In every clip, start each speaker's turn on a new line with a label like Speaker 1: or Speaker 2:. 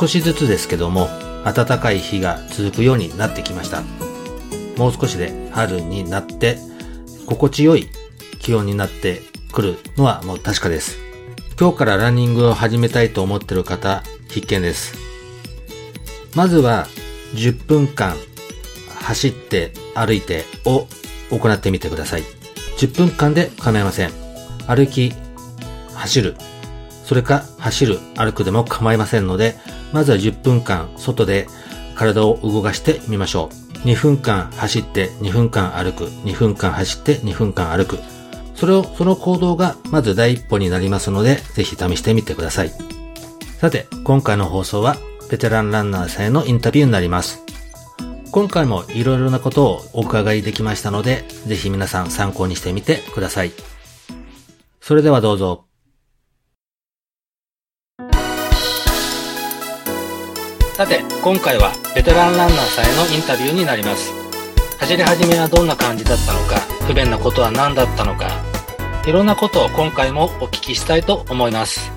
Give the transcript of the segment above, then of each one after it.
Speaker 1: 少しずつですけども暖かい日が続くようになってきました。もう少しで春になって心地よい気温になってくるのはもう確かです。今日からランニングを始めたいと思ってる方必見です。まずは10分間走って歩いてを行ってみてください。10分間で構いません。歩き走る。それか走る歩くでも構いませんのでまずは10分間外で体を動かしてみましょう2分間走って2分間歩く2分間走って2分間歩くそれを、その行動がまず第一歩になりますので、ぜひ試してみてください。さて、今回の放送は、ベテランランナーさんへのインタビューになります。今回もいろいろなことをお伺いできましたので、ぜひ皆さん参考にしてみてください。それではどうぞ。さて、今回はベテランランナーさんへのインタビューになります。走り始めはどんな感じだったのか、不便なことは何だったのか、いろんなことを今回もお聞きしたいと思います。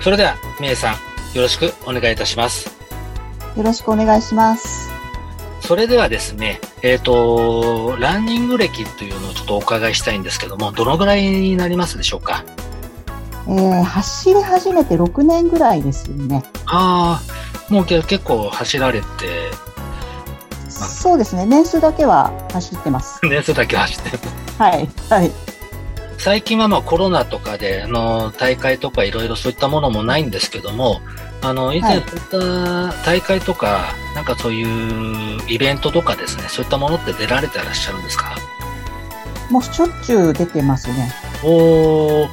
Speaker 1: それでは、みえさん、よろしくお願いいたします。
Speaker 2: よろしくお願いします。
Speaker 1: それではですね、えっ、ー、と、ランニング歴というのをちょっとお伺いしたいんですけども、どのぐらいになりますでしょうか？
Speaker 2: えー、走り始めて6年ぐらいですよね。
Speaker 1: ああ、もう結構走られて、
Speaker 2: そうですね。年数だけは走ってます。
Speaker 1: 年数だけ走ってる。
Speaker 2: はい。はい。
Speaker 1: 最近はまあコロナとかで、あの、大会とかいろいろそういったものもないんですけども、あの、以前そういった大会とか、はい、なんかそういうイベントとかですね、そういったものって出られてらっしゃるんですか？
Speaker 2: もうしょっちゅう出てますね。
Speaker 1: お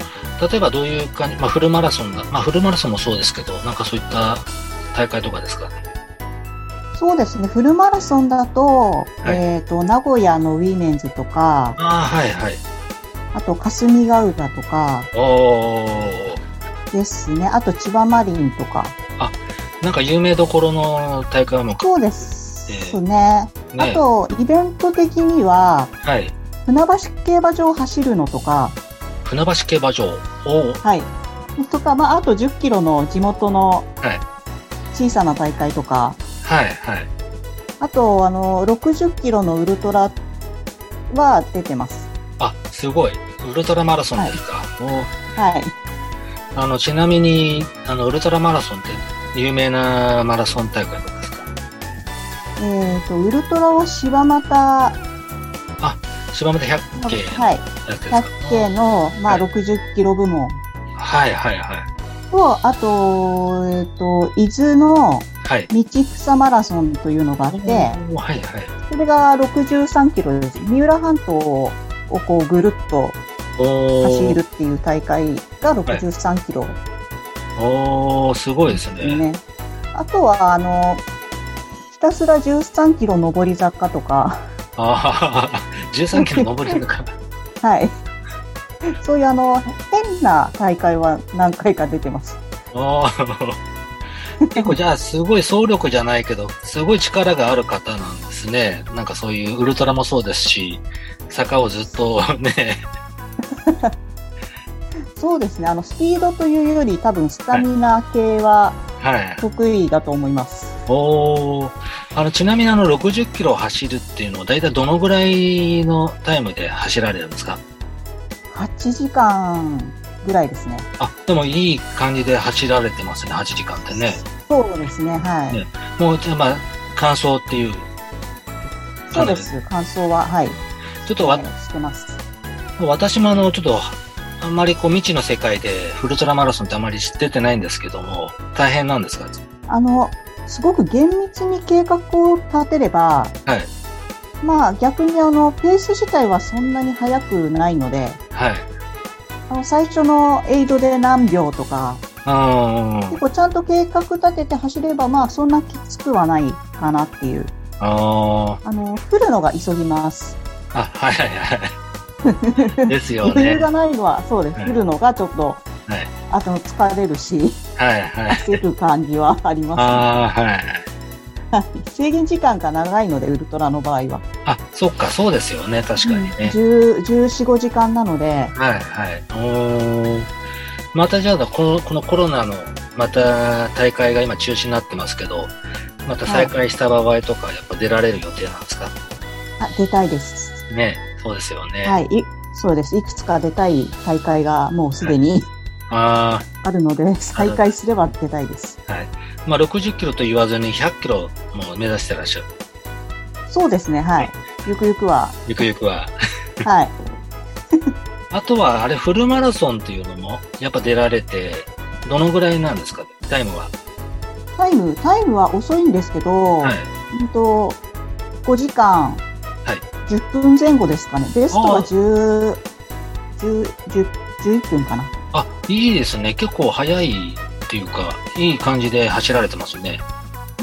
Speaker 1: 例えばどういう感じ、まあフルマラソンだ、まあフルマラソンもそうですけど、なんかそういった大会とかですか？
Speaker 2: そうですね。フルマラソンだと、はい、えっ、ー、と、名古屋のウィメンズとか、
Speaker 1: あはいはい。
Speaker 2: あと、霞ヶ浦とか、
Speaker 1: お
Speaker 2: ですね。あと、千葉マリンとか。
Speaker 1: あ、なんか有名どころの大会も
Speaker 2: そうですね。えー、ねあと、イベント的には、
Speaker 1: はい。
Speaker 2: 船橋競馬場走るのとか、
Speaker 1: 船橋競馬場
Speaker 2: おはい。とか、まあ、あと10キロの地元の小さな大会とか、はい
Speaker 1: はいはい。
Speaker 2: あと、あの、60キロのウルトラは出てます。
Speaker 1: あ、すごい。ウルトラマラソンですか？
Speaker 2: はい。
Speaker 1: あの、ちなみに、あの、ウルトラマラソンって有名なマラソン大会とかですか？
Speaker 2: えっ、ー、と、ウルトラは柴又、あ、
Speaker 1: 柴又100系
Speaker 2: はい。100系の、まあ、60キロ部門。
Speaker 1: はいはいはい。
Speaker 2: と、あと、えっ、ー、と、伊豆の、はい、道草マラソンというのがあって、はいはい、それが63キロです。三浦半島をこうぐるっと走るっていう大会が63キロ、はい、
Speaker 1: おー、すごいですね。ね
Speaker 2: あとは、あの、ひたすら13キロ上り坂とか。
Speaker 1: ああ、13キロ上り坂。
Speaker 2: はい。そういうあの、変な大会は何回か出てます。
Speaker 1: ああ。結構じゃあすごい総力じゃないけど、すごい力がある方なんですね。なんかそういうウルトラもそうですし、坂をずっとね。
Speaker 2: そうですね。あの、スピードというより多分スタミナ系は得意だと思います。
Speaker 1: はいはい、おあの、ちなみにあの、60キロ走るっていうのは大体どのぐらいのタイムで走られるんですか？
Speaker 2: ?8 時間ぐらいですね。
Speaker 1: あ、でもいい感じで走られてますね、8時間ってね。
Speaker 2: そうですね、はい。ね、
Speaker 1: もう、まあ、感想っていう。
Speaker 2: そうです、感想は、はい。
Speaker 1: ちょっとわ、
Speaker 2: してます。
Speaker 1: 私もあの、ちょっと、あんまりこう未知の世界でフルトラマラソンってあまり知っててないんですけども、大変なんですか？
Speaker 2: あの、すごく厳密に計画を立てれば、
Speaker 1: はい。
Speaker 2: まあ逆にあの、ペース自体はそんなに速くないので、
Speaker 1: はい。
Speaker 2: あの最初のエイドで何秒とか、結構ちゃんと計画立てて走れば、まあそんなきつくはないかなっていう。ああの、降るのが急ぎます。
Speaker 1: あ、はいはいはい。ですよね。
Speaker 2: 余裕がないのは、そうです。降るのがちょっと、はい、あと疲れるし、はいはい。焦る感じはあります、ね。ああ、はい。制限時間が長いので、ウルトラの場合は。
Speaker 1: あ、そっか、そうですよね、確かにね。
Speaker 2: うん、14、5時間なので。
Speaker 1: はいはい。おまたじゃあこの、このコロナの、また大会が今中止になってますけど、また再開した場合とか、やっぱ出られる予定なんですか、はい、
Speaker 2: あ、出たいです。
Speaker 1: ね、そうですよね。
Speaker 2: はい、いそうです。いくつか出たい大会がもうすでに、はい、ああるので、再開すれば出たいです。
Speaker 1: はい。まあ、60キロと言わずに100キロも目指してらっしゃる。
Speaker 2: そうですね、はい。ゆくゆくは。
Speaker 1: ゆくゆくは。
Speaker 2: はい。
Speaker 1: あとは、あれ、フルマラソンっていうのも、やっぱ出られて、どのぐらいなんですか、タイムは。
Speaker 2: タイム、タイムは遅いんですけど、はい。うんと、5時間、はい。10分前後ですかね。ベストは10、10、10、11分かな。
Speaker 1: あ、いいですね。結構早いっていうか、いい感じで走られてますね。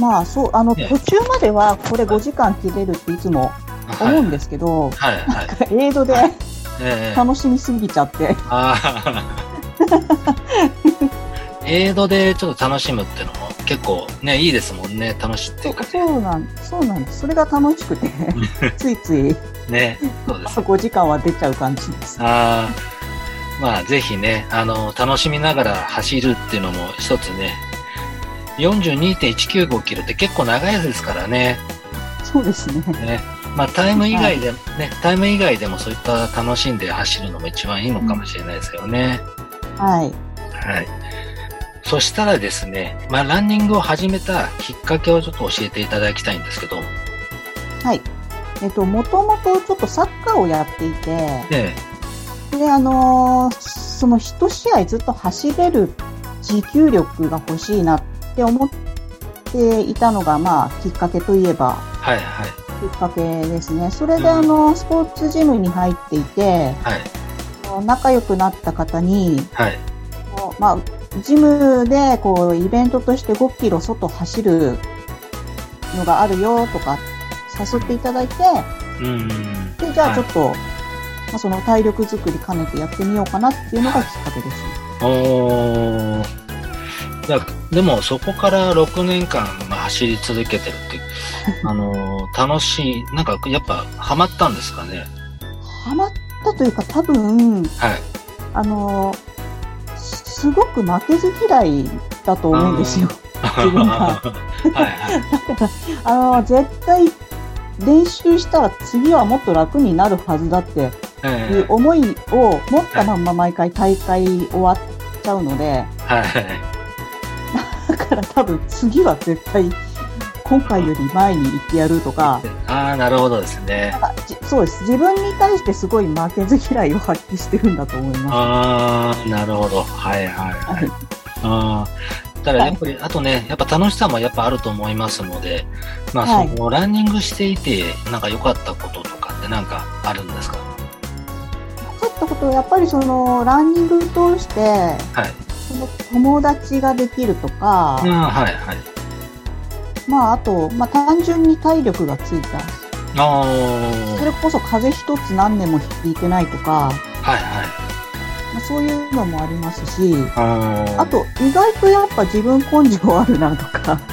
Speaker 2: まあ、そう、あの、ね、途中まではこれ5時間切れるっていつも思うんですけど、はい、はい、はい、エイドで、楽しみすぎちゃって。
Speaker 1: エイドでちょっと楽しむっていうのも結構ね、いいですもんね、楽しって。
Speaker 2: そうなん、そうなんです。それが楽しくて、ついつい、
Speaker 1: ね、そうです。
Speaker 2: 5時間は出ちゃう感じです。ああ。
Speaker 1: まあ、ぜひね、あの、楽しみながら走るっていうのも一つね、42.195キロって結構長いですからね。
Speaker 2: そうですね。
Speaker 1: ねまあ、タイム以外で、はい、ね、タイム以外でもそういった楽しんで走るのも一番いいのかもしれないですよね。
Speaker 2: うん、はい。
Speaker 1: はい。そしたらですね、まあ、ランニングを始めたきっかけをちょっと教えていただきたいんですけど。
Speaker 2: はい。えっと、もともとちょっとサッカーをやっていて、ええで、あのー、その一試合ずっと走れる持久力が欲しいなって思っていたのが、まあ、きっかけといえば、はいはい。きっかけですね。それで、あの、スポーツジムに入っていて、はい。仲良くなった方に、はい。まあ、ジムで、こう、イベントとして5キロ外走るのがあるよとか、誘っていただいて、うん。で、じゃあちょっと、まあ、その体力づくり兼ねてやってみようかなっていうのがきっかけです。お
Speaker 1: だでもそこから6年間、まあ、走り続けてるって、あのー、楽しい、なんかやっぱハマったんですかね？
Speaker 2: ハマったというか多分、はい、あのー、すごく負けず嫌いだと思うんですよ。自分が。はいはい、あのー、絶対練習したら次はもっと楽になるはずだっていう思いを持ったまんま毎回大会終わっちゃうので、はい、だから多分次は絶対今回より前に行ってやるとか。
Speaker 1: ああ、なるほどですね。
Speaker 2: そうです。自分に対してすごい負けず嫌いを発揮してるんだと思います。
Speaker 1: ああ、なるほど。はいはいはい。ああ。ただやっぱり、あとね、やっぱ楽しさもやっぱあると思いますので、まあ、その、ランニングしていて、なんか良かったこととかってなんかあるんですか？
Speaker 2: ったことはやっぱりそのランニング通して、はい、その友達ができるとか、うん、はいはい。まああと、まあ単純に体力がついた。あそれこそ風邪一つ何年も引いてないとか、はいはい。まあ、そういうのもありますし、あと意外とやっぱ自分根性あるなとか。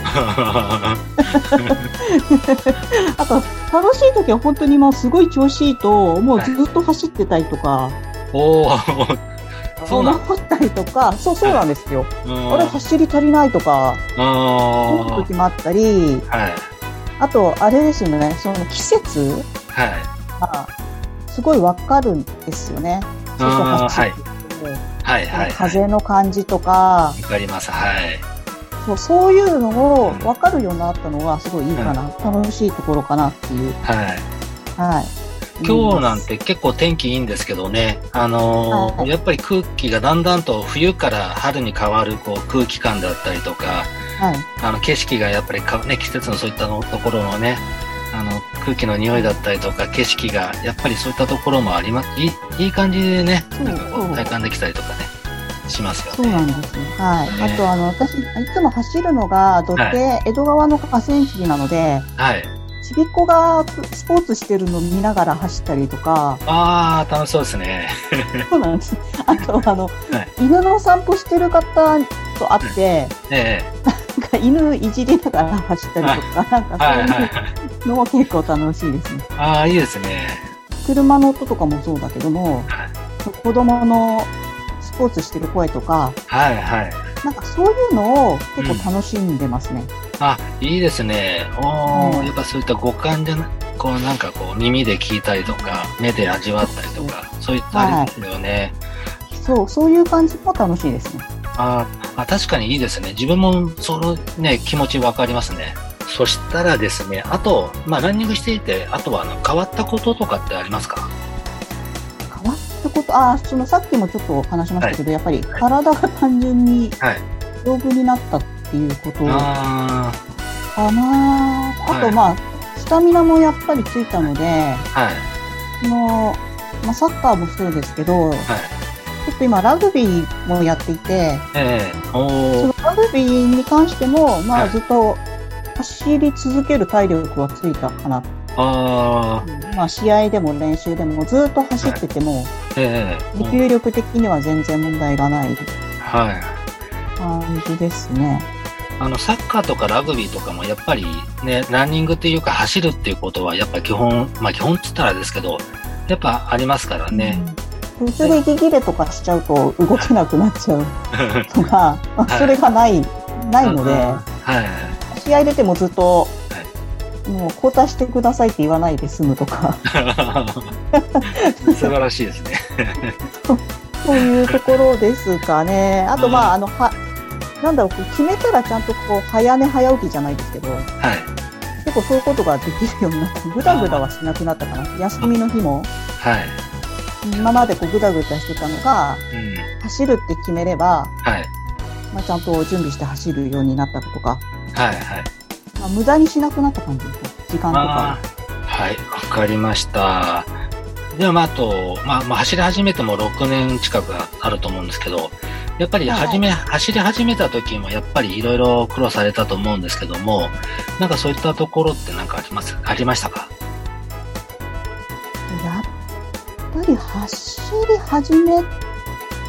Speaker 2: あと楽しい時は本当にもうすごい調子いいと、もうずっと走ってたりとか、はい、おそうな思ったりとか、そうそうなんですよ。あれ走り足りないとか、思う時もあったり、はい、あと、あれですよね、その季節はい。あすごいわかるんですよね。そうそう走って。はいはい、風の感じとか。わ
Speaker 1: かります、はい。
Speaker 2: そうそういうのを分かるようになったのはすごいいいかな、うん、楽しいところかなっていう。はい。
Speaker 1: はい。今日なんて結構天気いいんですけどね、あのーはい、やっぱり空気がだんだんと冬から春に変わるこう空気感だったりとか、はい、あの景色がやっぱりか、ね、季節のそういったのところのね、あの空気の匂いだったりとか景色がやっぱりそういったところもありますいいいい感じでねなんかこう体感できたりとかねしますよ
Speaker 2: ね。そうなんですね。はい。ね、あと、あの、私、いつも走るのが、土手、はい、江戸川の河川敷なので、はい。ちびっ子がスポーツしてるの見ながら走ったりとか。
Speaker 1: ああ、楽しそうですね。
Speaker 2: そうなんです。あと、あの、はい、犬の散歩してる方と会って、ええ、なんか犬いじりながら走ったりとか、なんかそういうのも結構楽しいですね。
Speaker 1: ああ、いいですね。
Speaker 2: 車の音とかもそうだけども、はい、子供のスポーツしてる声とか、はいはい。なんかそういうのを結構楽しんでますね。うん
Speaker 1: あ、いいですね。おー、うん、やっぱそういった五感じゃな、こうなんかこう耳で聞いたりとか、目で味わったりとか、そういったありですよね、
Speaker 2: はい。そう、そういう感じも楽しいですね。
Speaker 1: ああ、確かにいいですね。自分もそのね、気持ちわかりますね。そしたらですね、あと、まあランニングしていて、あとはあの変わったこととかってありますか？
Speaker 2: 変わったこと、ああ、そのさっきもちょっと話しましたけど、はい、やっぱり体が単純に丈夫になったっっていうこと。かなあと、まあ、スタミナもやっぱりついたので、はい、のまあ、サッカーもそうですけど、はい、ちょっと今ラグビーもやっていて、えー、そのラグビーに関しても、まあ、ずっと走り続ける体力はついたかな。あまあ、試合でも練習でもずっと走ってても、はいえ。ー、持久力的には全然問題がない。感じですね。
Speaker 1: あの、サッカーとかラグビーとかもやっぱりね、ランニングっていうか走るっていうことはやっぱ基本、まあ基本って言ったらですけど、やっぱありますからね。
Speaker 2: 途中で息切れとかしちゃうと動けなくなっちゃうとか、まあ、それがない、ないので、はい、試合出てもずっと、もう交代してくださいって言わないで済むとか。
Speaker 1: 素晴らしいですね。
Speaker 2: そういうところですかね。あと、まあ、あの、は、なんだろう、決めたらちゃんとこう、早寝早起きじゃないですけど、はい。結構そういうことができるようになって、ぐだぐだはしなくなったかな。休みの日も。はい。今までこうぐだぐだしてたのが、うん、走るって決めれば、はい。まあ、ちゃんと準備して走るようになったとか。はいはい。まあ、無駄にしなくなった感じです時間とか。
Speaker 1: はい、わかりました。では、まあ、あと、まあ、まあ、走り始めても6年近くあると思うんですけど、やっぱり始め、はい、走り始めた時もやっぱりいろいろ苦労されたと思うんですけども、なんかそういったところって何かあります？ありましたか？
Speaker 2: やっぱり走り始め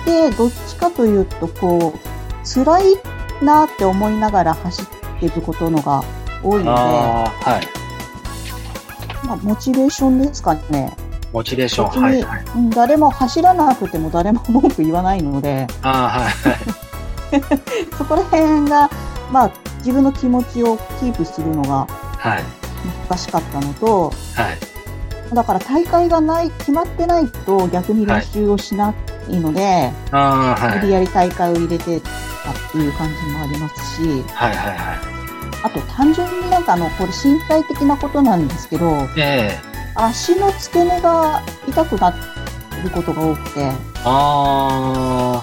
Speaker 2: て、どっちかというと、こう、辛いなって思いながら走っていることのが多いので、はい。まあ、モチベーションですかね。
Speaker 1: モチベーション。はい、はい、
Speaker 2: 誰も走らなくても誰も文句言わないので。あはい、はい。そこら辺が、まあ、自分の気持ちをキープするのが難しかったのと、はい、だから大会がない、決まってないと逆に練習をしないので、はい、無理やり大会を入れてたっていう感じもありますし、はいはいはい。あと単純になんかあの、これ身体的なことなんですけど、ええ足の付け根が痛くなることが多くて。ああ、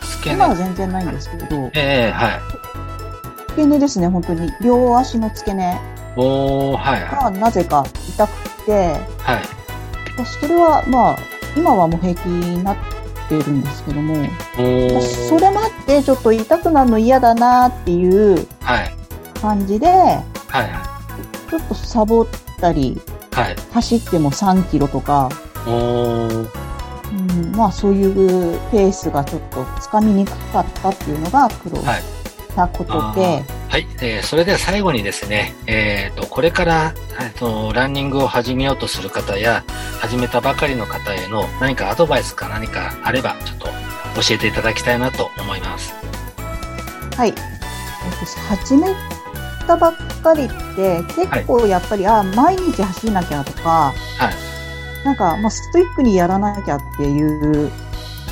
Speaker 2: 付け根。今は全然ないんですけど。ええー、はい。付け根ですね、本当に。両足の付け根。おはい、はい。がなぜか痛くて。はい。それは、まあ、今はもう平気になってるんですけども。それもあって、ちょっと痛くなるの嫌だなっていう感じで、はい。はいはい。ちょっとサボったり、はい、走っても3キロとか、うん、まあそういうペースがちょっとつかみにくかったっていうのが苦労したことで、はい
Speaker 1: はい、えー、それでは最後にですね、えっ、ー、と、これから、えっ、ー、と、ランニングを始めようとする方や、始めたばかりの方への何かアドバイスか何かあれば、ちょっと教えていただきたいなと思います。
Speaker 2: はい。始めたばっかりって結構やっぱり、はい、あ毎日走んなきゃとか、はい、なんか、まあ、ストイックにやらなきゃっていう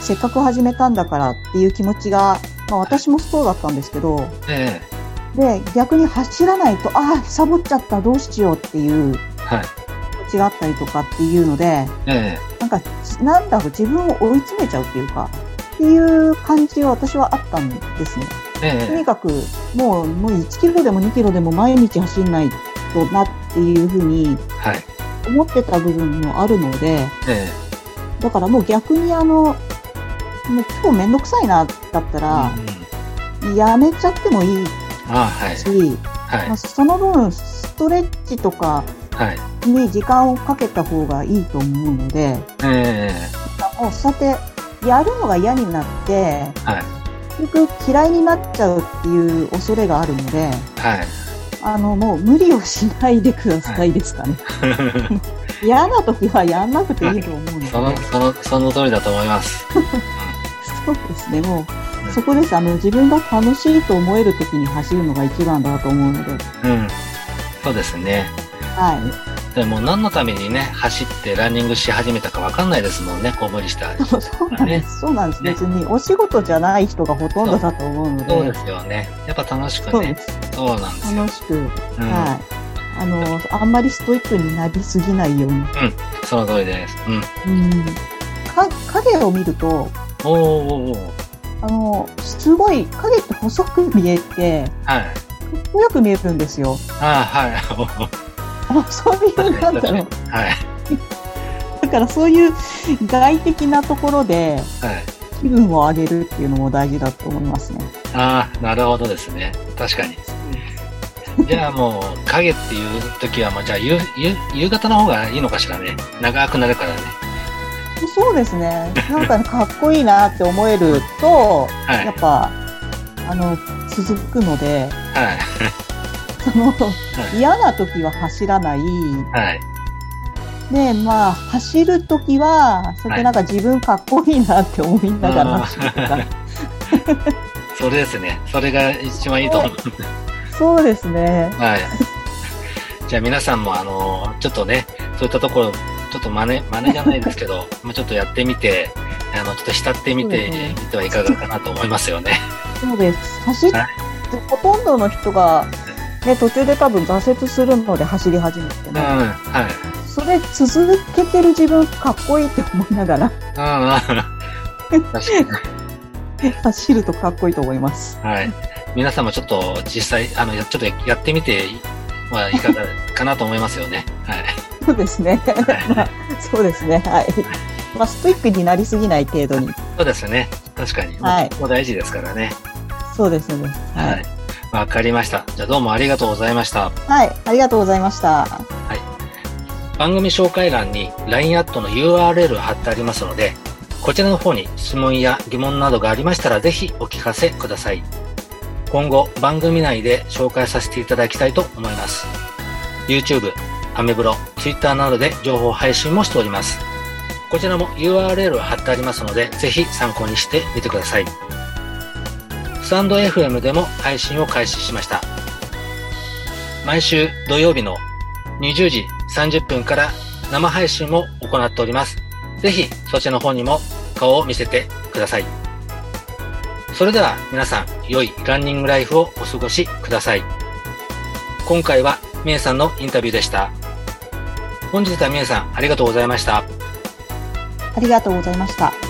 Speaker 2: せっかく始めたんだからっていう気持ちが、まあ、私もそうだったんですけど、えで逆に走らないとああサボっちゃったどうしようっていう、はい、気持ちがあったりとかっていうので、えなんかなんだろう自分を追い詰めちゃうっていうかっていう感じは私はあったんですね。ええ、とにかくもうもう1キロでも2キロでも毎日走んないとなっていうふうに思ってた部分もあるので、え、だからもう逆にあのもう今日めんどくさいなだったら、うん、やめちゃってもいいし、はい。はい、その分、ストレッチとかに時間をかけた方がいいと思うので、えー、もうそうやってやるのが嫌になって、はい、結局嫌いになっちゃうっていう恐れがあるので、はい、あのもう無理をしないでくださいですかね。嫌な時はやんなくていいと思うので。
Speaker 1: その、その、その通りだと思います。
Speaker 2: そうですね、もう、うん、そこです。あの、自分が楽しいと思える時に走るのが一番だと思うので。
Speaker 1: うん。そうですね。はい。でも何のためにね、走ってランニングし始めたか分かんないですもんね、こう無理したら、
Speaker 2: そ うそうなんです。そうなんです。別にお仕事じゃない人がほとんどだと思うので。
Speaker 1: そうですよね。やっぱ楽しくね。そうなんです
Speaker 2: 楽しく。うん、はい。あの、あんまりストイックになりすぎないように。うん、
Speaker 1: その通りです。うん。うん。
Speaker 2: か、影を見ると、おおあの、すごい、影って細く見えて、はい。かっこよく見えるんですよ。
Speaker 1: あはい。
Speaker 2: あそういう、なんだろう。はい。だからそういう外的なところで、はい。気分を上げるっていうのも大事だと思いますね。
Speaker 1: ああ、なるほどですね。確かに。じゃあもう、影っていう時は、もうじゃあ夕夕夕方の方がいいのかしらね。長くなるからね。
Speaker 2: そうですね。なんか、かっこいいなって思えると、はい、やっぱ、あの、続くので、はい。その、はい、嫌な時は走らない。はい。で、まあ、走る時は、それでなんか自分かっこいいなって思いながら走るとか。
Speaker 1: それですね。それが一番いいと思う。
Speaker 2: そうですね。はい。
Speaker 1: じゃあ皆さんもあの、ちょっとね、そういったところ、ちょっと真似、真似じゃないですけど、まあちょっとやってみて、あの、ちょっと慕ってみてみてはいかがかなと思いますよね。
Speaker 2: そうです。走っ、はい、ほとんどの人が、ね、途中で多分挫折するので走り始めてね。うん、はい。それ続けてる自分かっこいいって思いながら。ああ、確かに。走るとかっこいいと思います。
Speaker 1: はい。皆さんもちょっと実際、あの、ちょっとやってみてはいかがかなと思いますよね。はい。
Speaker 2: そうですね。まあ、そうですね。はい。まあ、ストイックになりすぎない程度に。
Speaker 1: そうですね。確かに。はい。もう大事ですからね。
Speaker 2: そうですね。
Speaker 1: はい。わ、かりました。じゃあどうもありがとうございました。
Speaker 2: はい。ありがとうございました。はい。
Speaker 1: 番組紹介欄に LINE アットの URL 貼ってありますので、こちらの方に質問や疑問などがありましたらぜひお聞かせください。今後番組内で紹介させていただきたいと思います。YouTube、アメブロ、Twitter などで情報配信もしております。こちらも URL を貼ってありますので、ぜひ参考にしてみてください。スタンド FM でも配信を開始しました。毎週土曜日の20時30分から生配信も行っております。ぜひそちらの方にも顔を見せてください。それでは皆さん、良いランニングライフをお過ごしください。今回はみえさんのインタビューでした。本日は皆さん、ありがとうございました。
Speaker 2: ありがとうございました。